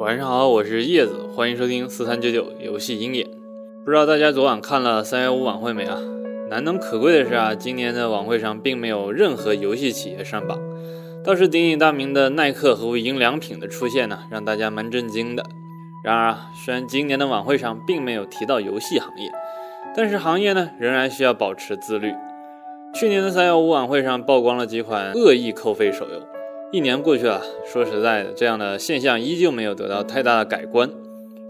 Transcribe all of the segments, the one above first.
晚上好，我是叶子，欢迎收听四三九九游戏鹰眼。不知道大家昨晚看了三幺五晚会没啊？难能可贵的是啊，今年的晚会上并没有任何游戏企业上榜，倒是鼎鼎大名的耐克和无印良品的出现呢，让大家蛮震惊的。然而啊，虽然今年的晚会上并没有提到游戏行业，但是行业呢仍然需要保持自律。去年的三幺五晚会上曝光了几款恶意扣费手游。一年过去了，说实在的，这样的现象依旧没有得到太大的改观。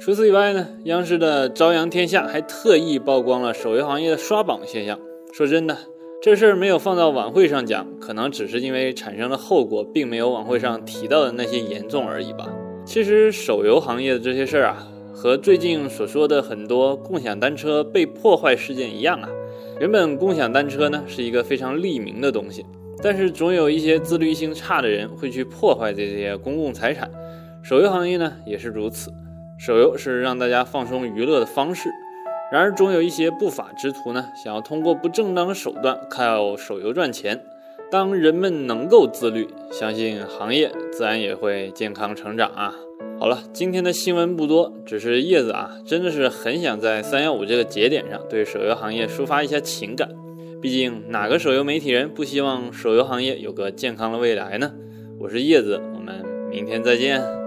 除此以外呢，央视的《朝阳天下》还特意曝光了手游行业的刷榜现象。说真的，这事儿没有放到晚会上讲，可能只是因为产生的后果并没有晚会上提到的那些严重而已吧。其实手游行业的这些事儿啊，和最近所说的很多共享单车被破坏事件一样啊。原本共享单车呢是一个非常利民的东西。但是总有一些自律性差的人会去破坏这些公共财产，手游行业呢也是如此。手游是让大家放松娱乐的方式，然而总有一些不法之徒呢想要通过不正当手段靠手游赚钱。当人们能够自律，相信行业自然也会健康成长啊。好了，今天的新闻不多，只是叶子啊真的是很想在三幺五这个节点上对手游行业抒发一下情感。毕竟，哪个手游媒体人不希望手游行业有个健康的未来呢？我是叶子，我们明天再见。